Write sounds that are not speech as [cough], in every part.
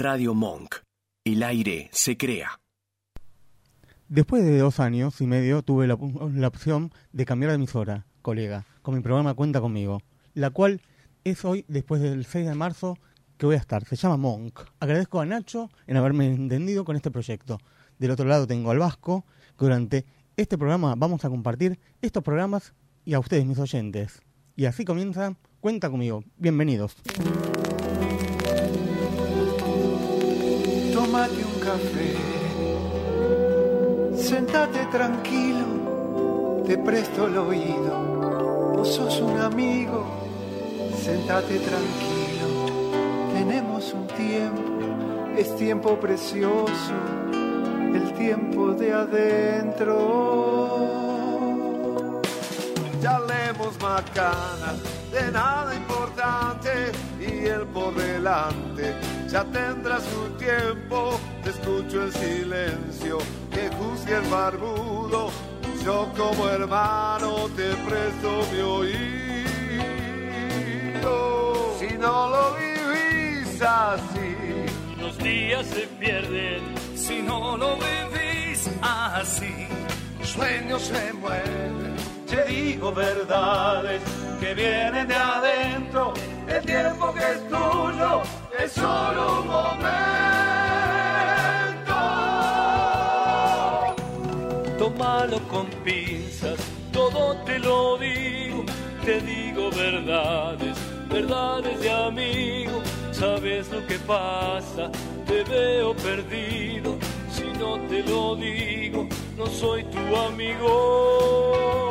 Radio Monk. El aire se crea. Después de dos años y medio tuve la, opción de cambiar de emisora, colega, con mi programa Cuenta conmigo, la cual es hoy, después del 6 de marzo, que voy a estar. Se llama Monk. Agradezco a Nacho en haberme entendido con este proyecto. Del otro lado tengo al Vasco, que durante este programa vamos a compartir estos programas y a ustedes, mis oyentes. Y así comienza Cuenta conmigo. Bienvenidos. Un café, sentate tranquilo, te presto el oído. Vos sos un amigo, sentate tranquilo. Tenemos un tiempo, es tiempo precioso, el tiempo de adentro. Ya leemos macanas, de nada importante, y él por delante ya tendrá su tiempo. Te escucho en silencio, que juzgue el barbudo. Yo como hermano te presto mi oído. Si no lo vivís así, Los días se pierden si no lo vivís así. sueños se mueren. Te digo verdades que vienen de adentro. El tiempo que es tuyo es solo un momento. Tómalo con pinzas, todo te lo digo. Te digo verdades, verdades de amigo. Sabes lo que pasa, te veo perdido. Si no te lo digo, no soy tu amigo.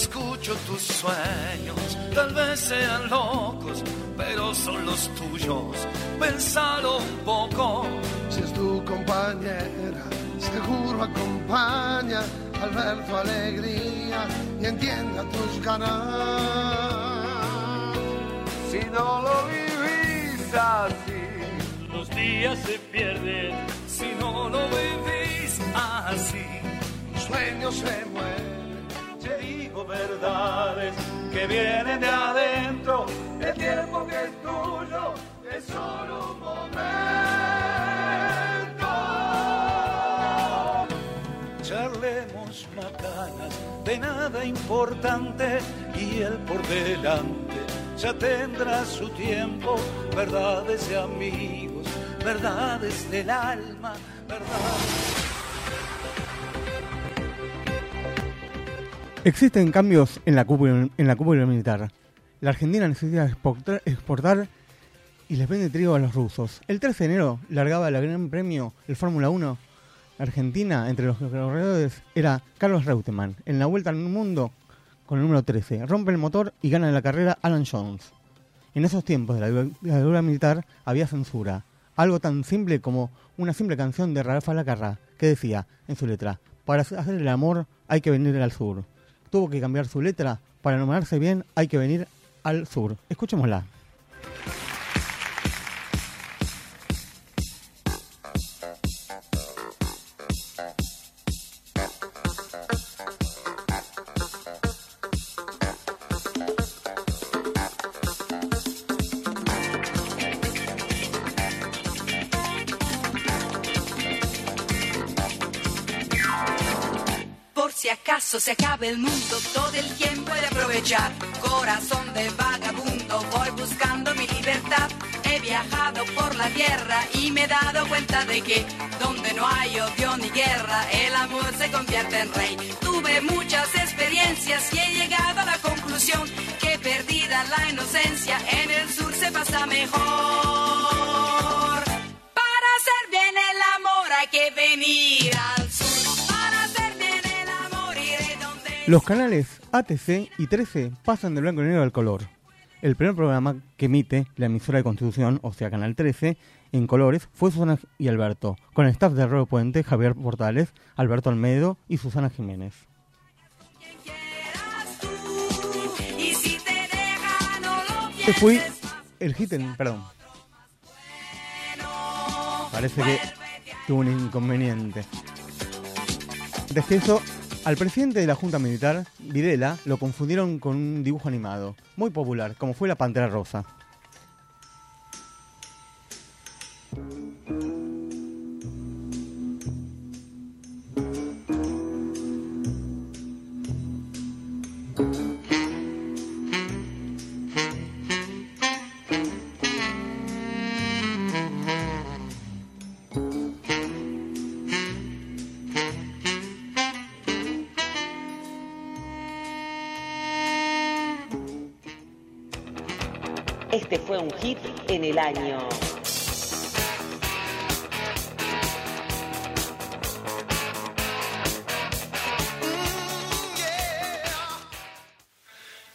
Escucho tus sueños, tal vez sean locos, pero son los tuyos. Pensalo un poco. Si es tu compañera, seguro acompaña al ver tu alegría y entienda tus ganas. Si no lo vivís así, Los días se pierden Si no lo vivís así, sueños se mueren. Verdades que vienen de adentro. El tiempo que es tuyo es solo un momento. charlemos macanas de nada importante y él por delante ya tendrá su tiempo. Verdades de amigos, verdades del alma, verdades. Existen cambios en la cúpula, en la militar. La Argentina necesita exportar, y les vende trigo a los rusos. El 13 de enero largaba el Gran Premio, el Fórmula 1. Argentina, entre los corredores, era Carlos Reutemann. En la vuelta al mundo, con el número 13, rompe el motor y gana la carrera Alan Jones. En esos tiempos de la dic- dictadura militar había censura. Algo tan simple como una simple canción de Rafa Lacarra, que decía en su letra, para hacer el amor hay que venir al sur. Tuvo que cambiar su letra, para nombrarse bien hay que venir al sur. Escuchémosla. Acabe el mundo, de que donde no hay odio ni guerra, el amor se convierte en rey. Tuve muchas experiencias y he llegado a la conclusión que perdida la inocencia, en el sur se pasa mejor. Para hacer bien el amor hay que venir al sur. Para hacer bien el amor iré donde... Los canales ATC y 13 pasan de blanco y negro al color. El primer programa que emite la emisora de Constitución, o sea, Canal 13, en colores, fue Susana y Alberto, con el staff de Arroyo Puente, Javier Portales, Alberto Almedo y Susana Jiménez. Este fue el hit en... Perdón, parece que tuvo un inconveniente. Desde eso, al presidente de la Junta Militar, Videla, lo confundieron con un dibujo animado, muy popular, como fue la Pantera Rosa. Año.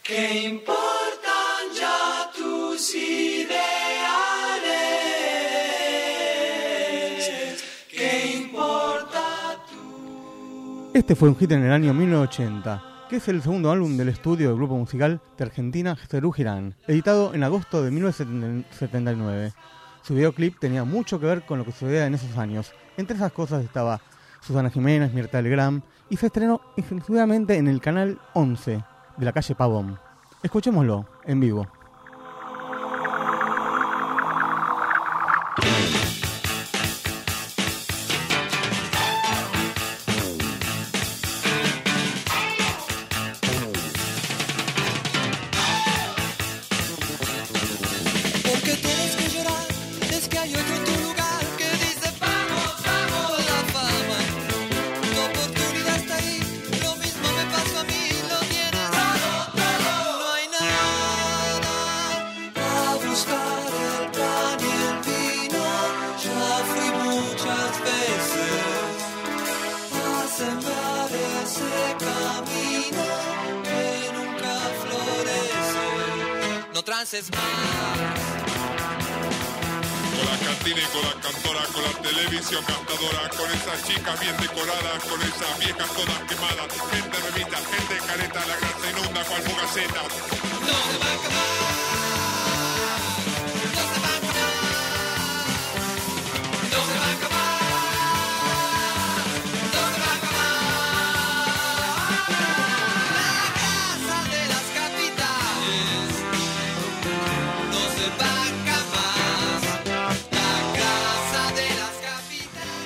¿Qué importan ya tus ideales? ¿Qué importa Este fue un hit en el año 1980, que es el segundo álbum del estudio del grupo musical de Argentina Cerú Girán, editado en agosto de 1979. Su videoclip tenía mucho que ver con lo que sucedía en esos años. Entre esas cosas estaba Susana Jiménez, Mirta Legrand, y se estrenó exclusivamente en el canal 11 de la calle Pavón. Escuchémoslo en vivo.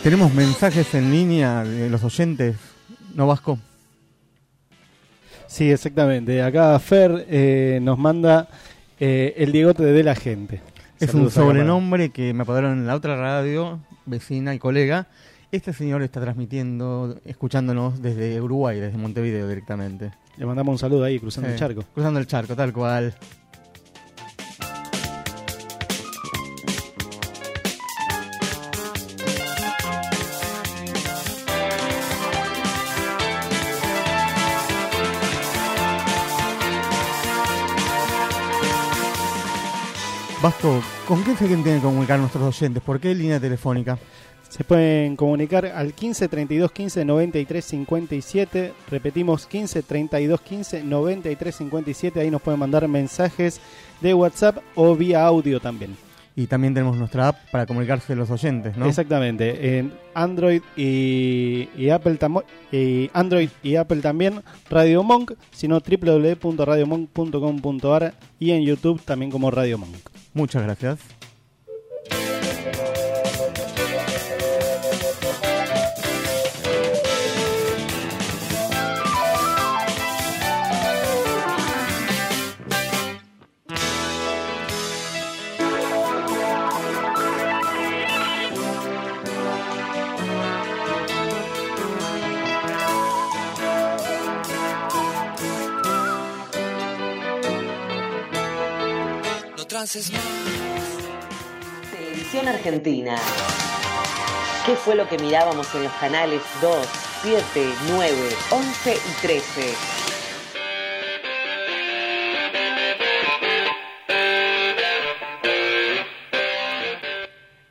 Tenemos mensajes en línea de los oyentes, ¿no Vasco? Sí, exactamente. Acá Fer eh, nos manda eh, el Diegote de la gente. Es Saludos un sobrenombre que me apodaron en la otra radio, vecina y colega. Este señor está transmitiendo, escuchándonos desde Uruguay, desde Montevideo directamente. Le mandamos un saludo ahí, cruzando Sí, el charco. Cruzando el charco, tal cual. Vasco, ¿con qué se tienen que comunicar nuestros oyentes? ¿Por qué línea telefónica? Se pueden comunicar al 15 32 15 93 57. Repetimos 15 32 15 93 57. Ahí nos pueden mandar mensajes de WhatsApp o vía audio también. Y también tenemos nuestra app para comunicarse los oyentes, ¿no? Exactamente. En Android y, y Apple y Android y Apple también Radio Monk, sino www.radiomonk.com.ar y en YouTube también como Radio Monk. Muchas gracias. Más. Televisión Argentina. ¿Qué fue lo que mirábamos en los canales 2, 7, 9, 11 y 13?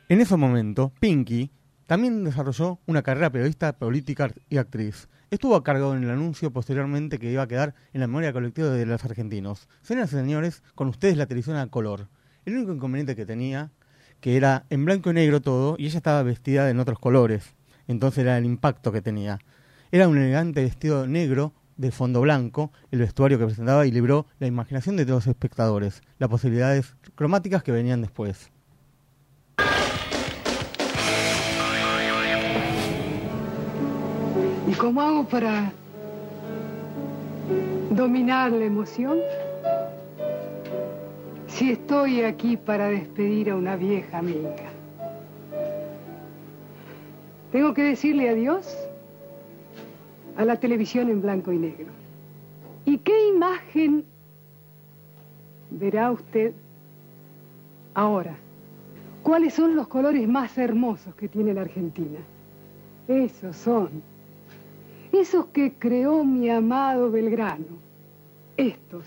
En ese momento, Pinky también desarrolló una carrera periodista, política y actriz. Estuvo a cargo en el anuncio posteriormente que iba a quedar en la memoria colectiva de los argentinos. Señoras y señores, con ustedes la televisión a color. El único inconveniente que tenía, que era en blanco y negro todo, y ella estaba vestida en otros colores. Entonces era el impacto que tenía. Era un elegante vestido negro de fondo blanco, el vestuario que presentaba y libró la imaginación de todos los espectadores, las posibilidades cromáticas que venían después. ¿Y cómo hago para dominar la emoción? Si estoy aquí para despedir a una vieja amiga. Tengo que decirle adiós a la televisión en blanco y negro. ¿Y qué imagen verá usted ahora? ¿Cuáles son los colores más hermosos que tiene la Argentina? Esos son. Esos que creó mi amado Belgrano. Estos,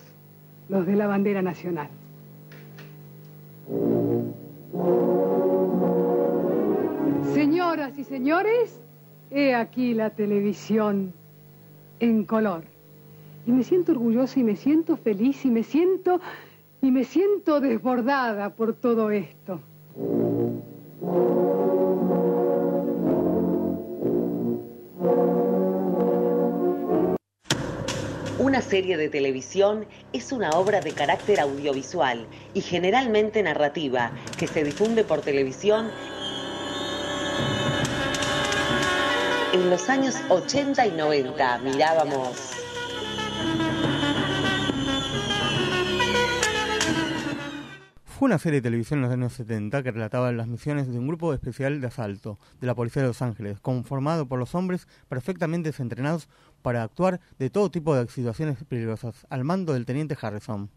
los de la bandera nacional. Señoras y señores, he aquí la televisión en color. Y me siento orgullosa y me siento feliz y me siento y me siento desbordada por todo esto. Una serie de televisión es una obra de carácter audiovisual y generalmente narrativa que se difunde por televisión en los años 80 y 90. Mirábamos Fue una serie de televisión en los años 70 que relataba las misiones de un grupo especial de asalto de la Policía de Los Ángeles, conformado por los hombres perfectamente entrenados para actuar de todo tipo de situaciones peligrosas, al mando del teniente Harrison.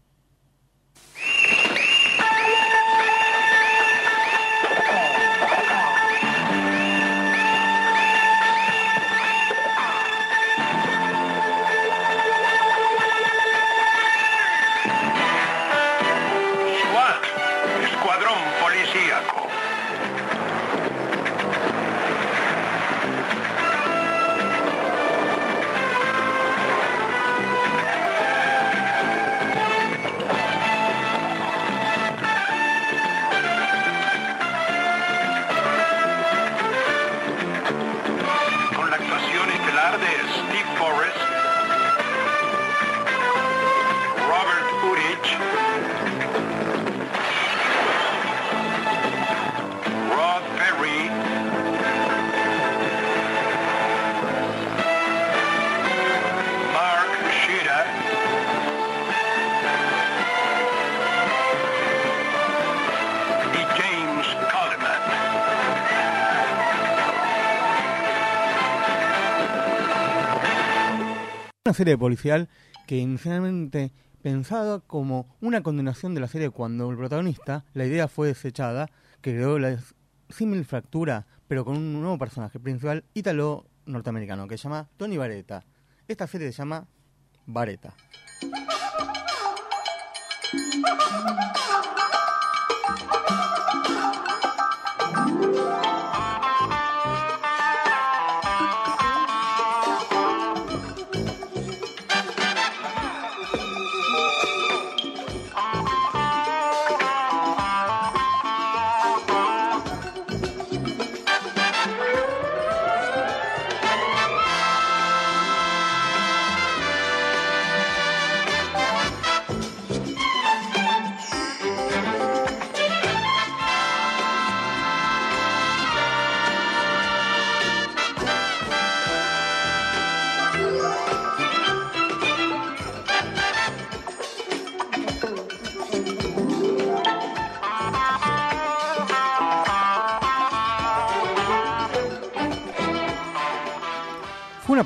Una serie policial que inicialmente pensada como una continuación de la serie cuando el protagonista, la idea fue desechada, que creó la símil fractura, pero con un nuevo personaje principal ítalo-norteamericano que se llama Tony Vareta. Esta serie se llama Vareta.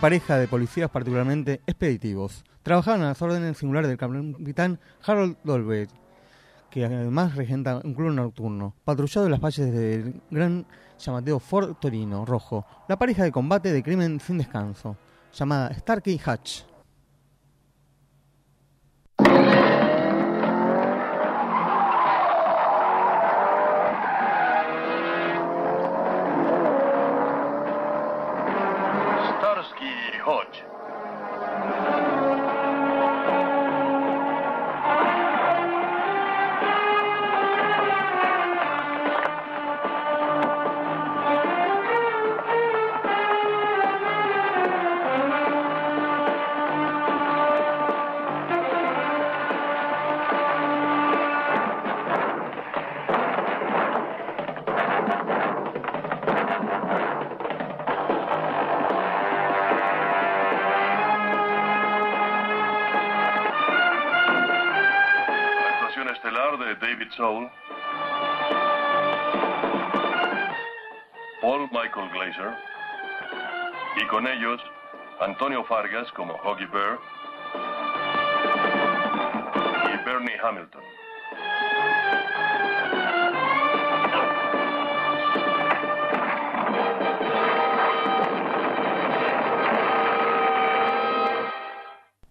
Pareja de policías particularmente expeditivos. Trabajaban a las órdenes singulares del capitán Harold Dolbeck, que además regenta un club nocturno, patrullado en las calles del gran llamativo Ford Torino Rojo, la pareja de combate de crimen sin descanso, llamada Starkey Hatch. Soul, Paul Michael Glazer, y con ellos Antonio Fargas como Hoggy Bear y Bernie Hamilton.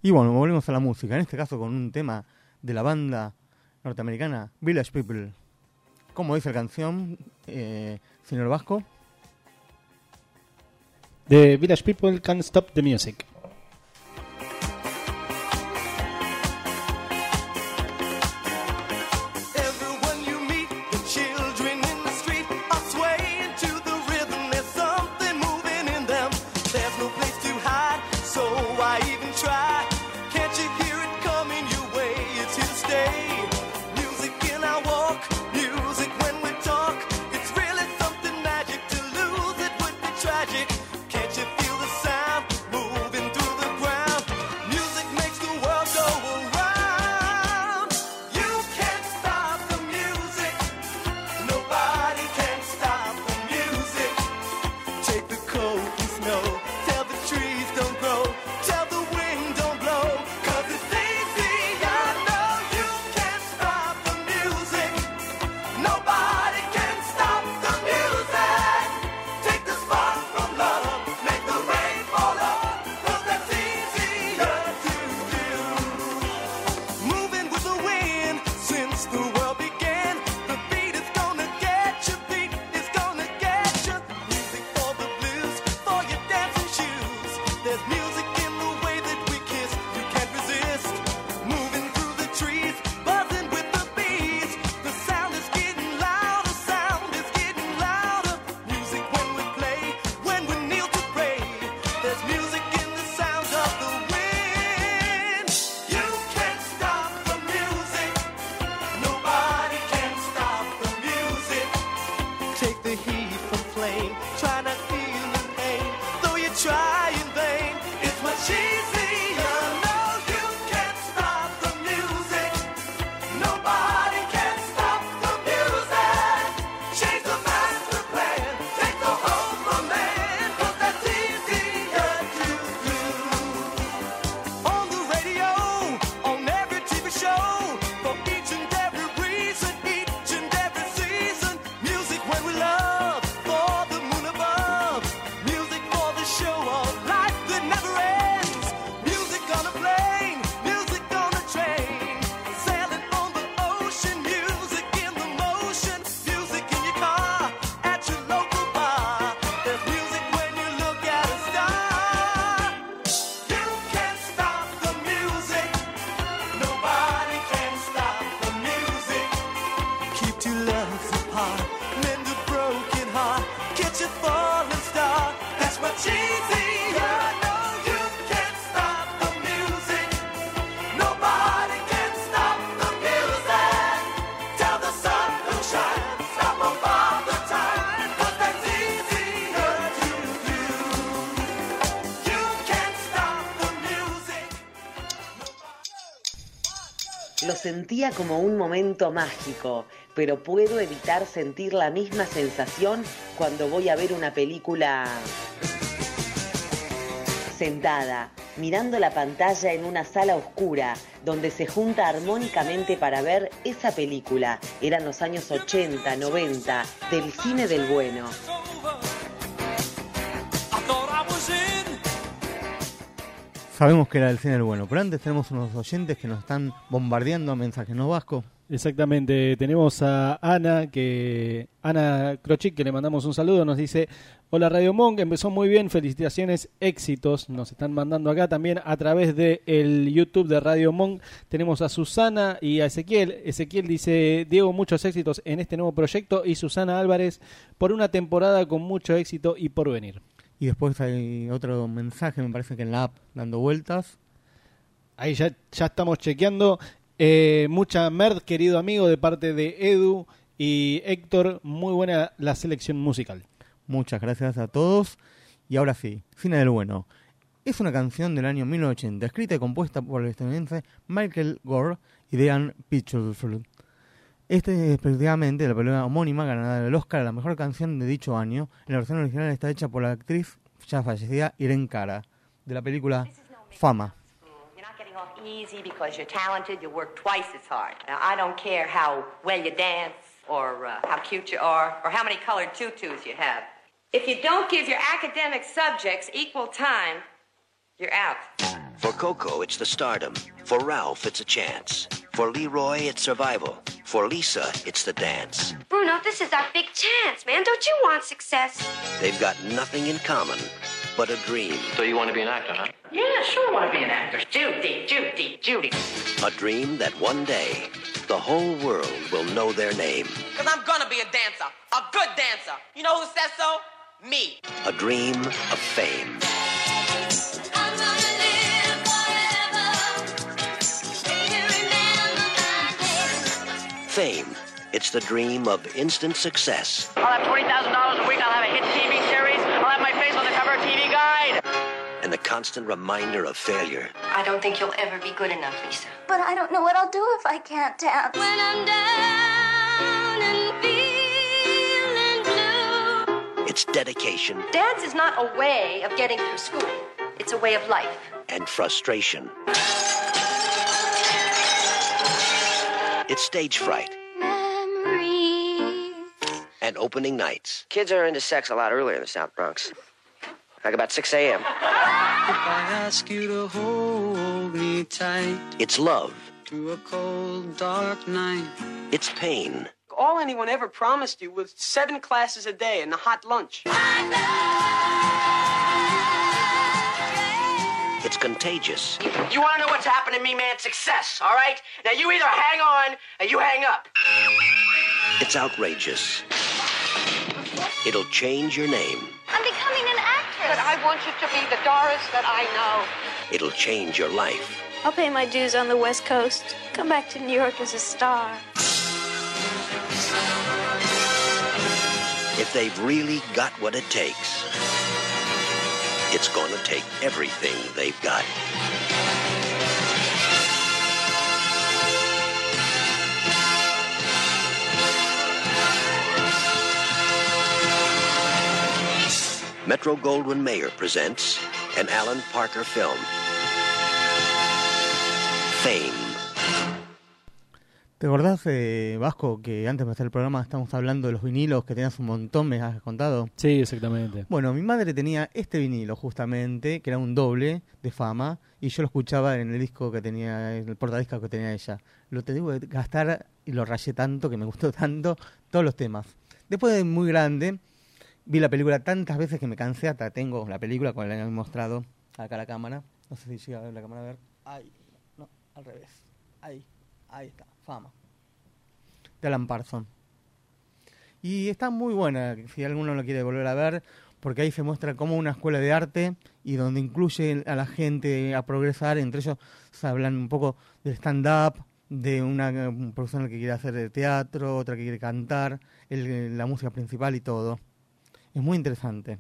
Y bueno, volvemos a la música, en este caso con un tema de la banda norteamericana Village People. ¿Cómo dice la canción, eh, Vasco? The Village People Can't Stop the Music. Como un momento mágico, pero puedo evitar sentir la misma sensación cuando voy a ver una película sentada, mirando la pantalla en una sala oscura, donde se junta armónicamente para ver esa película. Eran los años 80, 90, del cine del bueno. Sabemos que era el cine del bueno, pero antes tenemos unos oyentes que nos están bombardeando mensajes, ¿no, Vasco? Exactamente, tenemos a Ana, que Ana Crochic, que le mandamos un saludo, nos dice, hola Radio Monk, empezó muy bien, felicitaciones, éxitos, nos están mandando acá también a través de el YouTube de Radio Monk, tenemos a Susana y a Ezequiel, Ezequiel dice, Diego, muchos éxitos en este nuevo proyecto y Susana Álvarez, por una temporada con mucho éxito y por venir. Y después hay otro mensaje, me parece que en la app, dando vueltas. Ahí ya, ya estamos chequeando. Eh, mucha merd, querido amigo, de parte de Edu y Héctor. Muy buena la selección musical. Muchas gracias a todos. Y ahora sí, Cine del Bueno. Es una canción del año 1980, escrita y compuesta por el estadounidense Michael Gore y Dean Pitchford. Este es efectivamente la película homónima ganadora del Oscar a la mejor canción de dicho año. En la versión original está hecha por la actriz ya fallecida Irene Cara, de la película Fama. You're not getting off easy because you're talented. You work twice as hard. Now, I don't care how well you dance or uh, how cute you are or how many colored tutus you have. If you don't give your academic subjects equal time, you're out. For Coco, it's the stardom. For Ralph, it's a chance. For Leroy, it's survival. For Lisa, it's the dance. Bruno, this is our big chance, man. Don't you want success? They've got nothing in common but a dream. So you want to be an actor, huh? Yeah, sure, I want to be an actor. Judy, Judy, Judy. A dream that one day the whole world will know their name. Because I'm gonna be a dancer. A good dancer. You know who says so? Me. A dream of fame. Fame. It's the dream of instant success I'll have $20,000 a week. I'll have a hit TV series. I'll have my face on the cover of TV Guide. and the constant reminder of failure. I don't think you'll ever be good enough, Lisa. But I don't know what I'll do if I can't dance. When I'm down and feeling blue. It's dedication Dance is not a way of getting through school. It's a way of life. and frustration. It's stage fright and opening nights. Kids are into sex a lot earlier in the South Bronx. Like about 6 a.m. If I ask you to hold me tight It's love. through a cold, dark night. It's pain. All anyone ever promised you was seven classes a day and a hot lunch. It's contagious. You want to know what's happened to me, man? Success, all right? Now you either hang on or you hang up. It's outrageous. It'll change your name. I'm becoming an actress. But I want you to be the Doris that I know. It'll change your life. I'll pay my dues on the West Coast. Come back to New York as a star. If they've really got what it takes, it's going to take everything they've got. Metro Goldwyn Mayer presents an Alan Parker film. Fame. ¿Te acordás, eh, Vasco, que antes de hacer el programa estamos hablando de los vinilos que tenías un montón, me has contado? Sí, exactamente. Bueno, mi madre tenía este vinilo justamente, que era un doble de fama, y yo lo escuchaba en el disco que tenía, en el portadiscos que tenía ella. Lo tengo que gastar y lo rayé tanto, que me gustó [laughs] tanto, todos los temas. Después de muy grande, vi la película tantas veces que me cansé, hasta tengo la película con la que he mostrado acá a la cámara. No sé si llega a ver la cámara a ver. Ahí, no, al revés. Ahí, ahí está, fama. De Alan Parson. Y está muy buena, si alguno lo quiere volver a ver, porque ahí se muestra como una escuela de arte y donde incluye a la gente a progresar, entre ellos se hablan un poco del stand-up, de una persona que quiere hacer de teatro, otra que quiere cantar, el- la música principal y todo. Es muy interesante.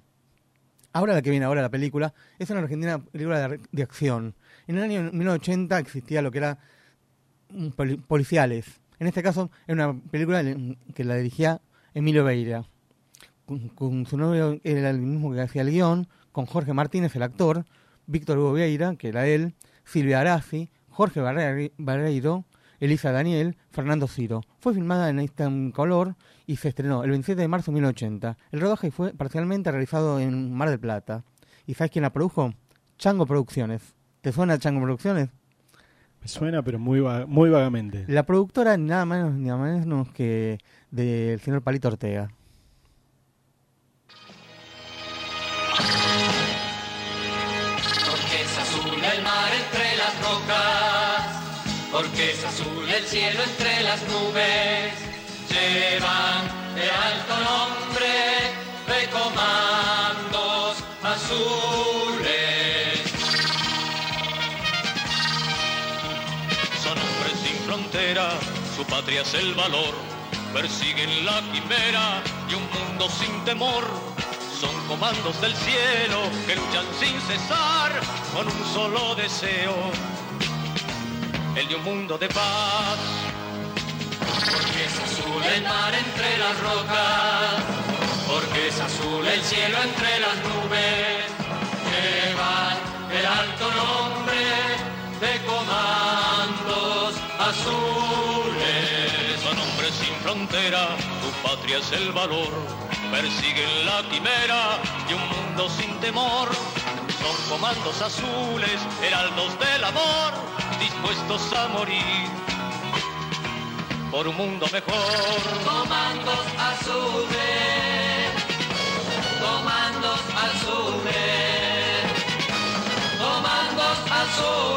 Ahora la que viene ahora la película es una argentina película de, de acción. En el año 1980 existía lo que era policiales. En este caso era una película que la dirigía Emilio Beira. Con, su novio era el mismo que hacía el guion, con Jorge Martínez, el actor, Víctor Hugo Vieira, que era él, Silvia Arazi, Jorge Barre- Barreiro, Elisa Daniel, Fernando Ciro. Fue filmada en Instant Color y se estrenó el 27 de marzo de 1980. El rodaje fue parcialmente realizado en Mar del Plata. ¿Y sabes quién la produjo? Chango Producciones. ¿Te suena Chango Producciones? Me suena, pero muy, va- muy vagamente. La productora nada menos ni nada menos que del señor Palito Ortega. Porque es azul el mar entre las rocas, porque es azul el cielo entre las nubes. Llevan de alto nombre de comandos azules. Su patria es el valor. Persiguen la quimera y un mundo sin temor. Son comandos del cielo que luchan sin cesar con un solo deseo, el de un mundo de paz. Porque es azul el mar entre las rocas, porque es azul el cielo entre las nubes. Llevan el alto nombre de comandos azules. Son hombres sin frontera, tu patria es el valor. Persiguen la quimera de un mundo sin temor. Son comandos azules, heraldos del amor, dispuestos a morir por un mundo mejor. Comandos azules, comandos azules, comandos azules,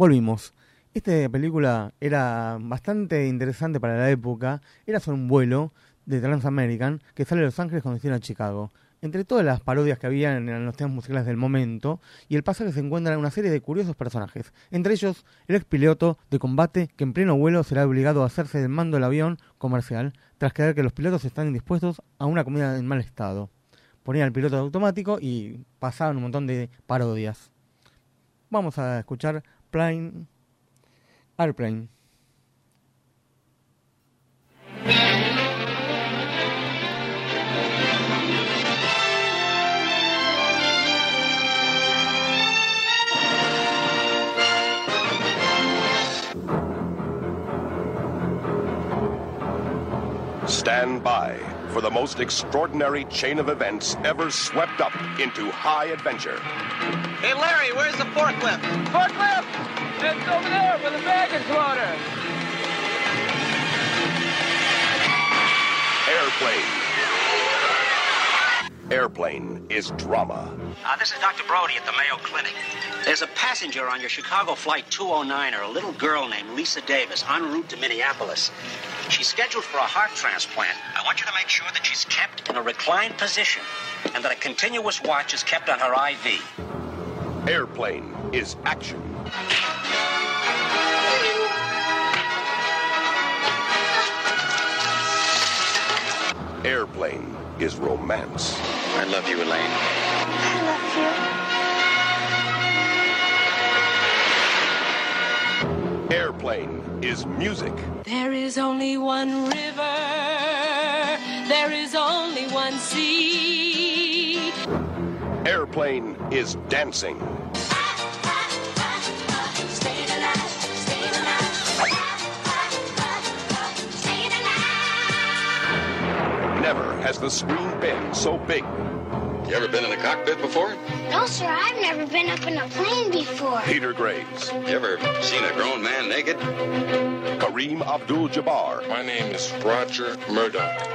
Volvimos. Esta película era bastante interesante para la época. Era sobre un vuelo de Transamerican que sale de Los Ángeles con destino a Chicago. Entre todas las parodias que había en los temas musicales del momento, y el pasaje se encuentra una serie de curiosos personajes. Entre ellos, el ex piloto de combate que en pleno vuelo será obligado a hacerse del mando del avión comercial tras creer que los pilotos están indispuestos a una comida en mal estado. Ponían el piloto automático y pasaban un montón de parodias. Vamos a escuchar Plane Airplane. Stand by for the most extraordinary chain of events ever swept up into high adventure. Hey, Larry, where's the forklift? Forklift! It's over there with the baggage loader. Airplane. Airplane is drama. Uh, this is Dr. Brody at the Mayo Clinic. There's a passenger on your Chicago Flight 209, or a little girl named Lisa Davis, en route to Minneapolis. She's scheduled for a heart transplant. I want you to make sure that she's kept in a reclined position and that a continuous watch is kept on her IV. Airplane is action. Airplane is romance. I love you, Elaine. I love you. Airplane is music. There is only one river, there is only one sea. Airplane is dancing. Never has the screen been so big. You ever been in a cockpit before? No, sir, I've never been up in a plane before. Peter Graves, You ever seen a grown man naked? Kareem Abdul-Jabbar, My name is Roger Murdoch.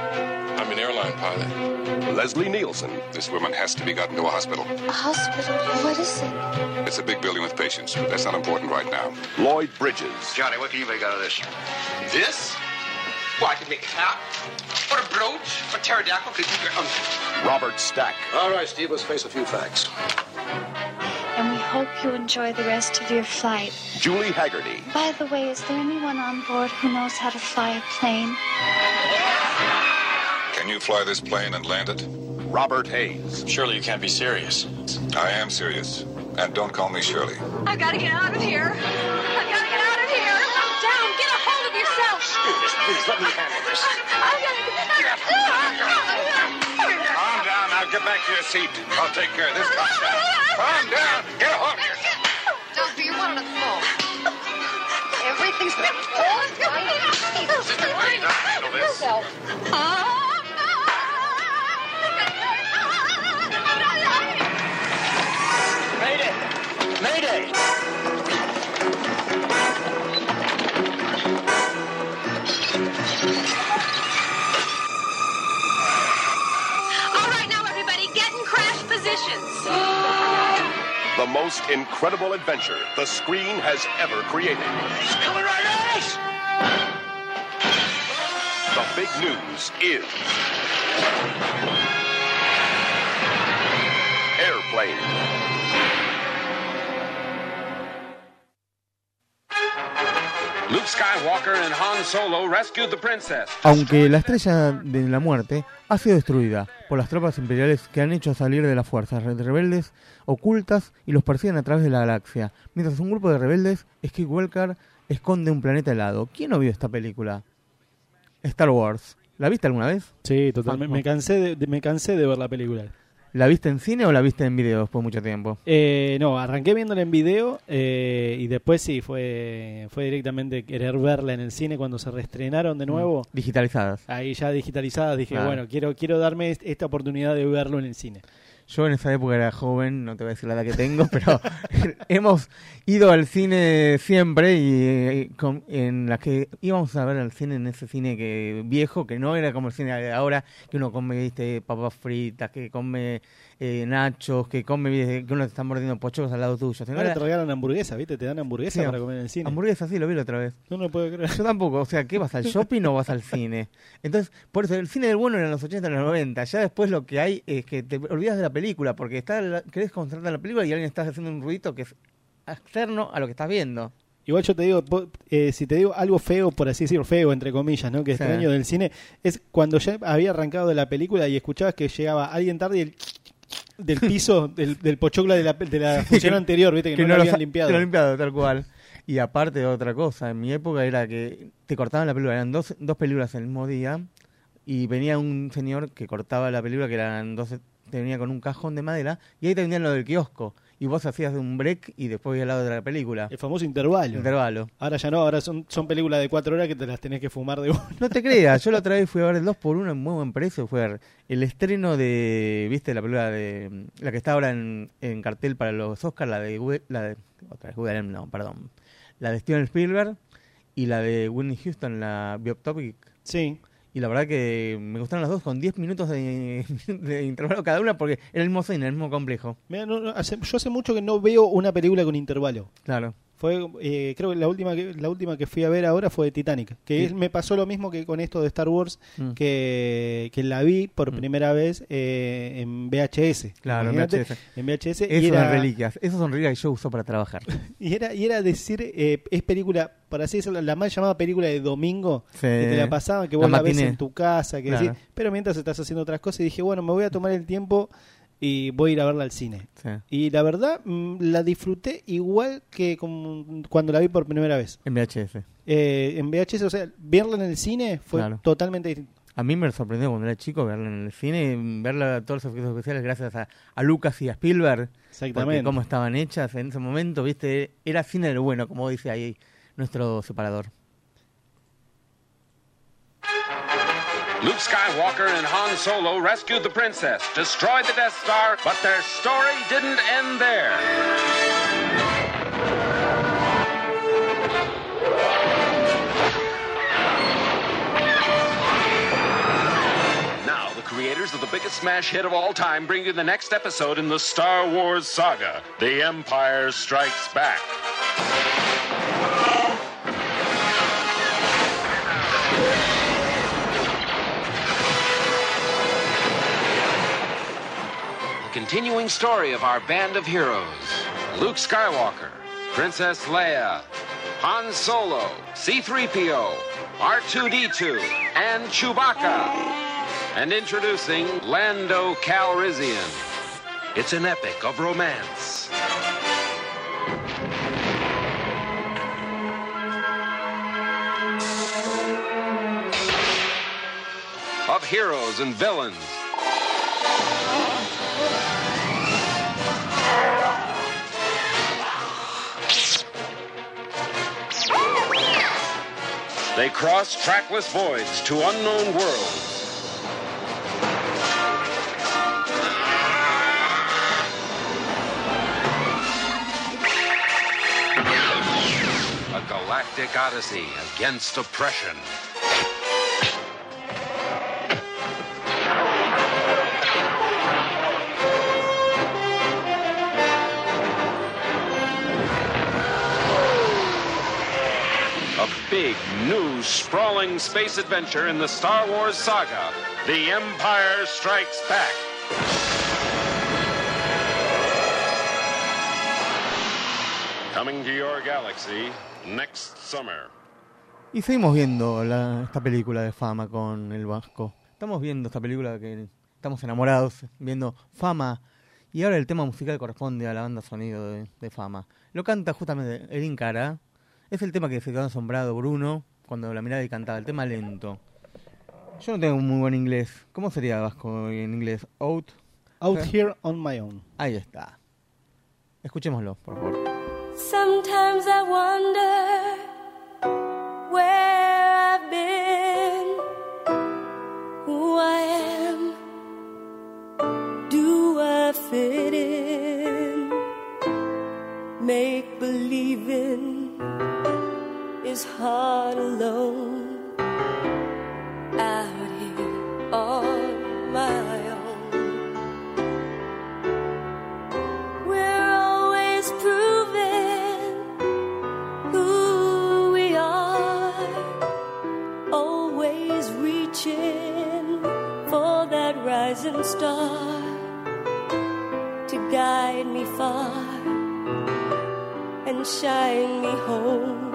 I'm an airline pilot. Leslie Nielsen, This woman has to be gotten to a hospital. A hospital? What is it? It's a big building with patients. but That's not important right now. Lloyd Bridges, Johnny, what can you make out of this? This? Well, I could make a cap, or a brooch, or pterodactyl. Could you, um, Robert Stack, All right, Steve, let's face a few facts. And we hope you enjoy the rest of your flight. Julie Haggerty, By the way, is there anyone on board who knows how to fly a plane? Can you fly this plane and land it? Robert Hayes, Surely you can't be serious. I am serious. And don't call me Shirley. I've got to get out of here. I've got to get out of here. Please, let me handle this. I've got to get Calm down. Now get back to your seat. I'll take care of this. Calm down. Calm down. Get a hold of yourself. Doctor, you wanted to fall. Everything's been Sister, please, handle this. The most incredible adventure the screen has ever created. Coming right at us! The big news is Airplane. Aunque la estrella de la muerte ha sido destruida por las tropas imperiales que han hecho salir de las fuerzas re- rebeldes ocultas y los persiguen a través de la galaxia, mientras un grupo de rebeldes, Skywalker, esconde un planeta helado. ¿Quién no vio esta película? Star Wars. ¿La viste alguna vez? Sí, totalmente. Me cansé de, de- me cansé de ver la película. ¿La viste en cine o la viste en video después de mucho tiempo? Eh, no, arranqué viéndola en video eh, y después sí, fue, fue directamente querer verla en el cine cuando se reestrenaron de nuevo. Mm, Digitalizadas. Ahí ya digitalizadas dije, Claro. bueno, quiero quiero darme est- esta oportunidad de verlo en el cine. Yo en esa época era joven, no te voy a decir la edad que tengo, [laughs] pero hemos ido al cine siempre y eh, con- en las que íbamos a ver al cine en ese cine que viejo, que no era como el cine de ahora, que uno come, viste, papas fritas, que come eh, nachos, que come, que uno te está mordiendo pochocos al lado tuyo. Ahora era- te regalan hamburguesa, ¿viste? Te dan hamburguesa Sí, para comer en el cine. Hamburguesa, sí, lo vi la otra vez. No lo puedo creer. Yo tampoco, o sea, ¿qué vas al shopping o vas al cine? Entonces, por eso, el cine del bueno era en los 80 y los 90. Ya después lo que hay es que te olvidas de la película, porque está la- querés concentrarte en la película y alguien está haciendo un ruidito que es externo a lo que estás viendo. Igual yo te digo, eh, si te digo algo feo, por así decirlo, feo entre comillas, ¿no? Que Sí. extraño del cine, es cuando ya había arrancado de la película y escuchabas que llegaba alguien tarde y el del piso del, del pochoclo de la, de la función anterior, ¿viste? Que, no, lo habían ha- limpiado. lo limpiado, tal cual. Y aparte de otra cosa, en mi época era que te cortaban la película, eran dos, dos películas el mismo día y venía un señor que cortaba la película, que eran dos, te venía con un cajón de madera y ahí te vendían lo del kiosco. Y vos hacías un break y después al lado de la película. El famoso intervalo. Intervalo. Ahora ya no, ahora son, son películas de cuatro horas que te las tenés que fumar de uno. No te creas, yo la [laughs] otra vez fui a ver el 2 por 1 en muy buen precio. Fue a ver el estreno de, ¿viste? La película de. La que está ahora en, en cartel para los Oscars, la de. La de otra vez, Allen, no, perdón. La de Steven Spielberg y la de Whitney Houston, la Biotopic. Sí. Y la verdad que me gustaron las dos con 10 minutos de, [laughs] de intervalo cada una porque era el mismo cine, el mismo complejo. Mira, no- no, hace- yo hace mucho que no veo una película con intervalo. Claro. Fue, eh, creo que la última que la última que fui a ver ahora fue Titanic, que Sí. es- me pasó lo mismo que con esto de Star Wars, Mm. que, que la vi por primera vez eh, en VHS. Claro, en VHS. En VHS. Y son reliquias. Esas son reliquias que yo uso para trabajar. [laughs] y era y era decir eh, es película, por así decirlo, la mal llamada película de domingo, Sí. que te la pasaban, que La vos la, ves matiné. en tu casa, que Claro. decís, pero mientras estás haciendo otras cosas, y dije, bueno, me voy a tomar el tiempo y voy a ir a verla al cine. Sí. Y la verdad, mm, la disfruté igual que cuando la vi por primera vez. En VHS. Eh, en VHS, o sea, verla en el cine fue Claro. totalmente distinto. A mí me sorprendió cuando era chico verla en el cine, verla todos los efectos especiales gracias a, a Lucas y a Spielberg. Exactamente. Porque cómo estaban hechas en ese momento, viste, era cine del bueno, como dice ahí nuestro separador. Luke Skywalker and Han Solo rescued the princess, destroyed the Death Star, but their story didn't end there. Now, the creators of the biggest smash hit of all time bring you the next episode in the Star Wars saga The Empire Strikes Back. Continuing story of our band of heroes Luke Skywalker, Princess Leia, Han Solo, C3PO, R2D2, and Chewbacca. And introducing Lando Calrissian. It's an epic of romance. Of heroes and villains. They cross trackless voids to unknown worlds. A galactic odyssey against oppression. Big, new, sprawling space adventure in the Star Wars saga The Empire Strikes Back. Coming to your galaxy next summer. Y seguimos viendo la- esta película de fama con el Vasco. Estamos viendo esta película que estamos enamorados, viendo fama. Y ahora el tema musical corresponde a la banda sonido de, de fama. Lo canta justamente Erin Cara. Es el tema que se quedó asombrado Bruno cuando la miraba y cantaba, el tema lento. Yo no tengo muy buen inglés. ¿Cómo sería Vasco en inglés? Out. Out. Here on My Own. Ahí está. Escuchémoslo, por favor. Sometimes I wonder where I've been, who I am. Do I fit in? Make believing is hard alone. Out here on my own. We're always proving who we are, always reaching for that rising star to guide me far and shine me home.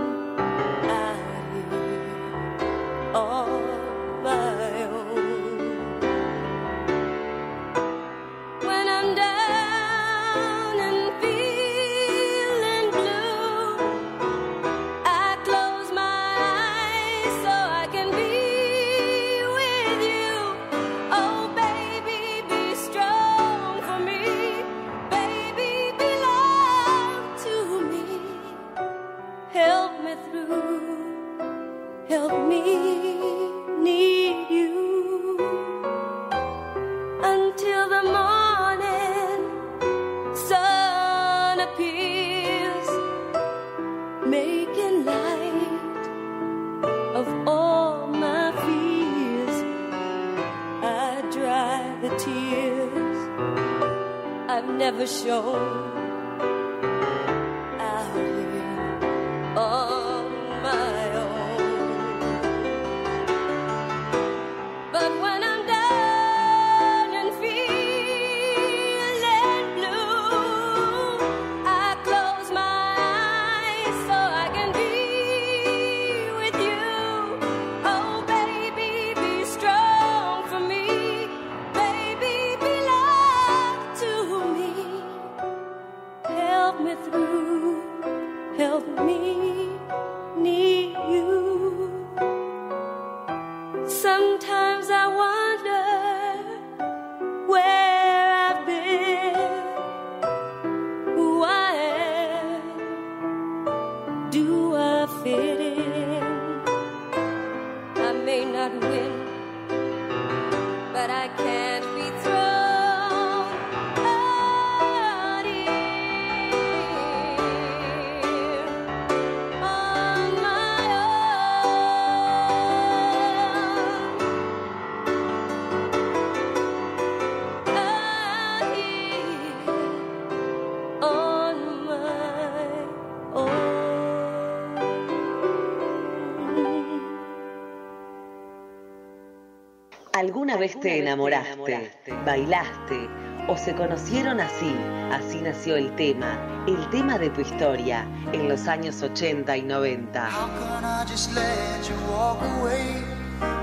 Need you. Sometimes vez te enamoraste, bailaste o se conocieron así? Así nació el tema, el tema de tu historia, en los años 80 y 90. How can I just let you walk away?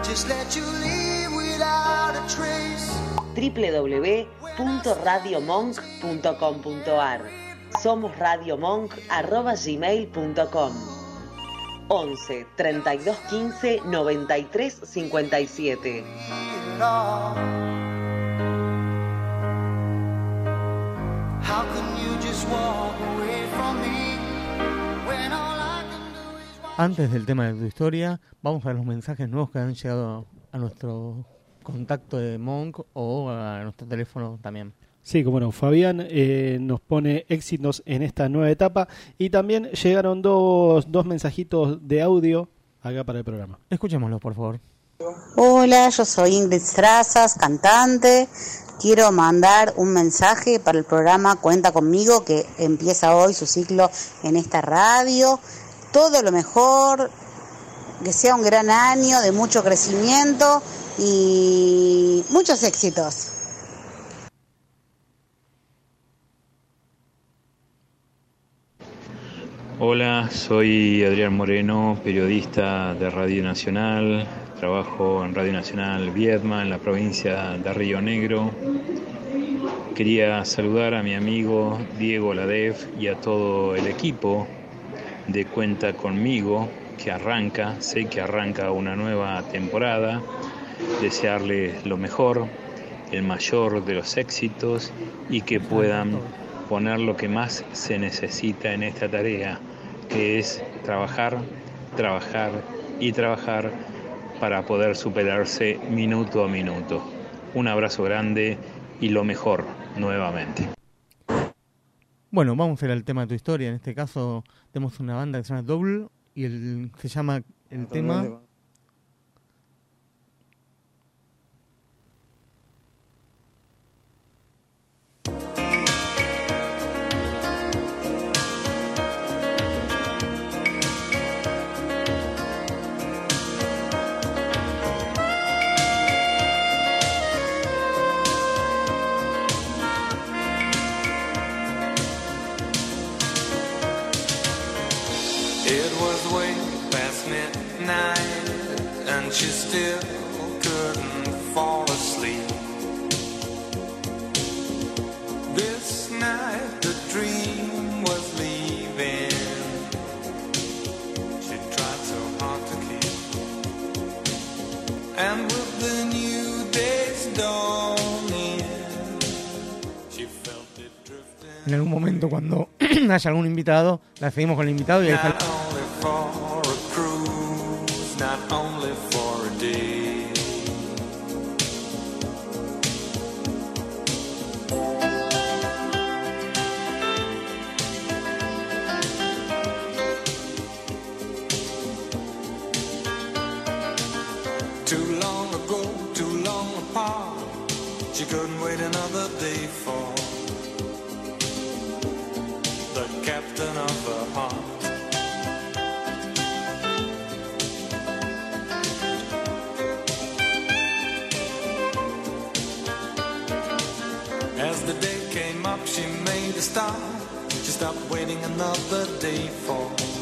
Just let you leave without a trace. www.radiomonk.com.ar Somos radiomonk.gmail.com 11 32 15 93 57 It all. How can you just walk away from me when all I can do is Antes del tema de tu historia, vamos a ver los mensajes nuevos que han llegado a nuestro contacto de Monk o a nuestro teléfono también. Sí, como no. Fabián eh, nos pone éxitos en esta nueva etapa y también llegaron dos, dos mensajitos de audio acá para el programa. Escuchémoslo, por favor. Hola, yo soy Ingrid Strazas, cantante. Quiero mandar un mensaje para el programa Cuenta conmigo que empieza hoy su ciclo en esta radio. Todo lo mejor, que sea un gran año de mucho crecimiento y muchos éxitos. Hola, soy Adrián Moreno, periodista de Radio Nacional. Trabajo en Radio Nacional Viedma, en la provincia de Río Negro. Quería saludar a mi amigo Diego Ladef y a todo el equipo de Cuenta conmigo, que arranca, sé que arranca una nueva temporada. Desearles lo mejor, el mayor de los éxitos y que puedan poner lo que más se necesita en esta tarea, que es trabajar, trabajar y trabajar para poder superarse minuto a minuto. Un abrazo grande y lo mejor nuevamente. Bueno, vamos a ir al tema de tu historia. En este caso tenemos una banda que se llama Double y el, se llama el tema... En algún momento cuando [clears throat] haya algún invitado, la seguimos con el invitado y ahí está stop, would you stop waiting another day for?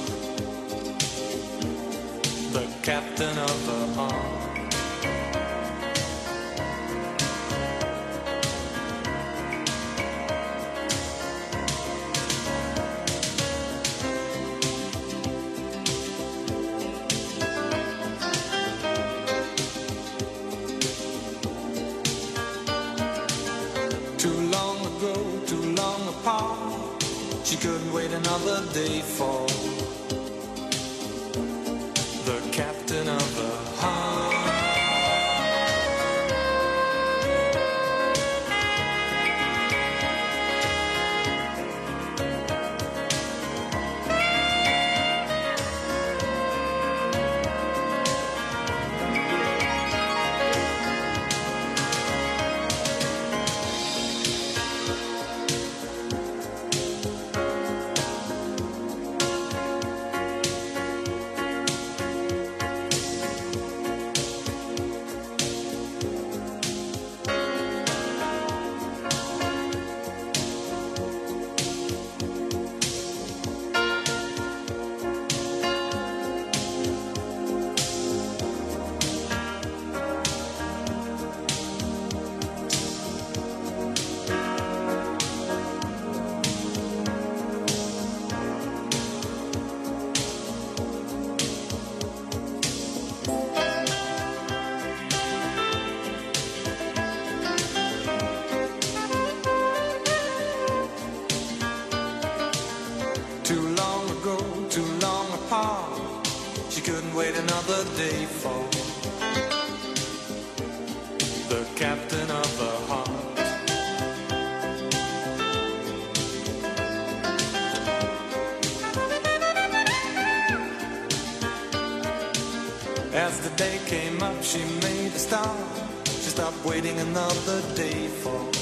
She made a start. She stopped waiting another day for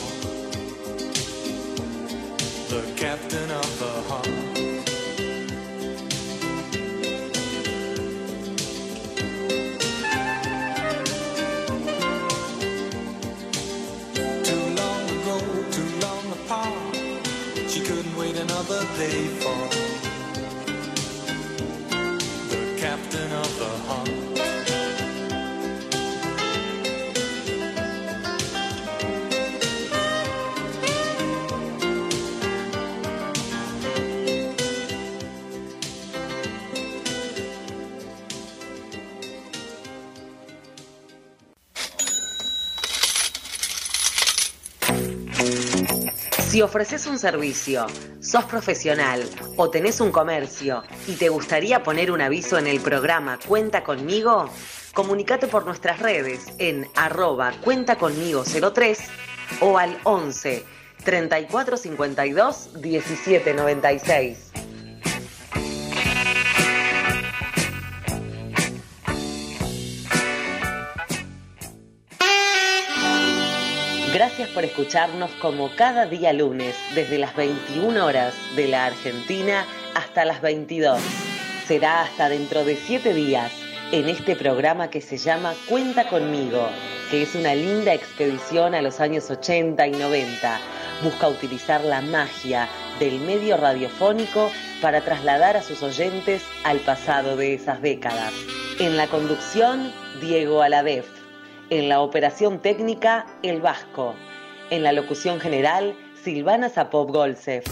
Si ofreces un servicio, sos profesional o tenés un comercio y te gustaría poner un aviso en el programa Cuenta conmigo, comunicate por nuestras redes en arroba cuenta conmigo 03 o al 11 34 52 por escucharnos como cada día lunes, desde las 21 horas de la Argentina hasta las 22. Será hasta dentro de 7 días en este programa que se llama Cuenta conmigo, que es una linda expedición a los años 80 y 90. Busca utilizar la magia del medio radiofónico para trasladar a sus oyentes al pasado de esas décadas. En la conducción, Diego Aladef. En la operación técnica, El Vasco. En la locución general, Silvana Zapop Golsef.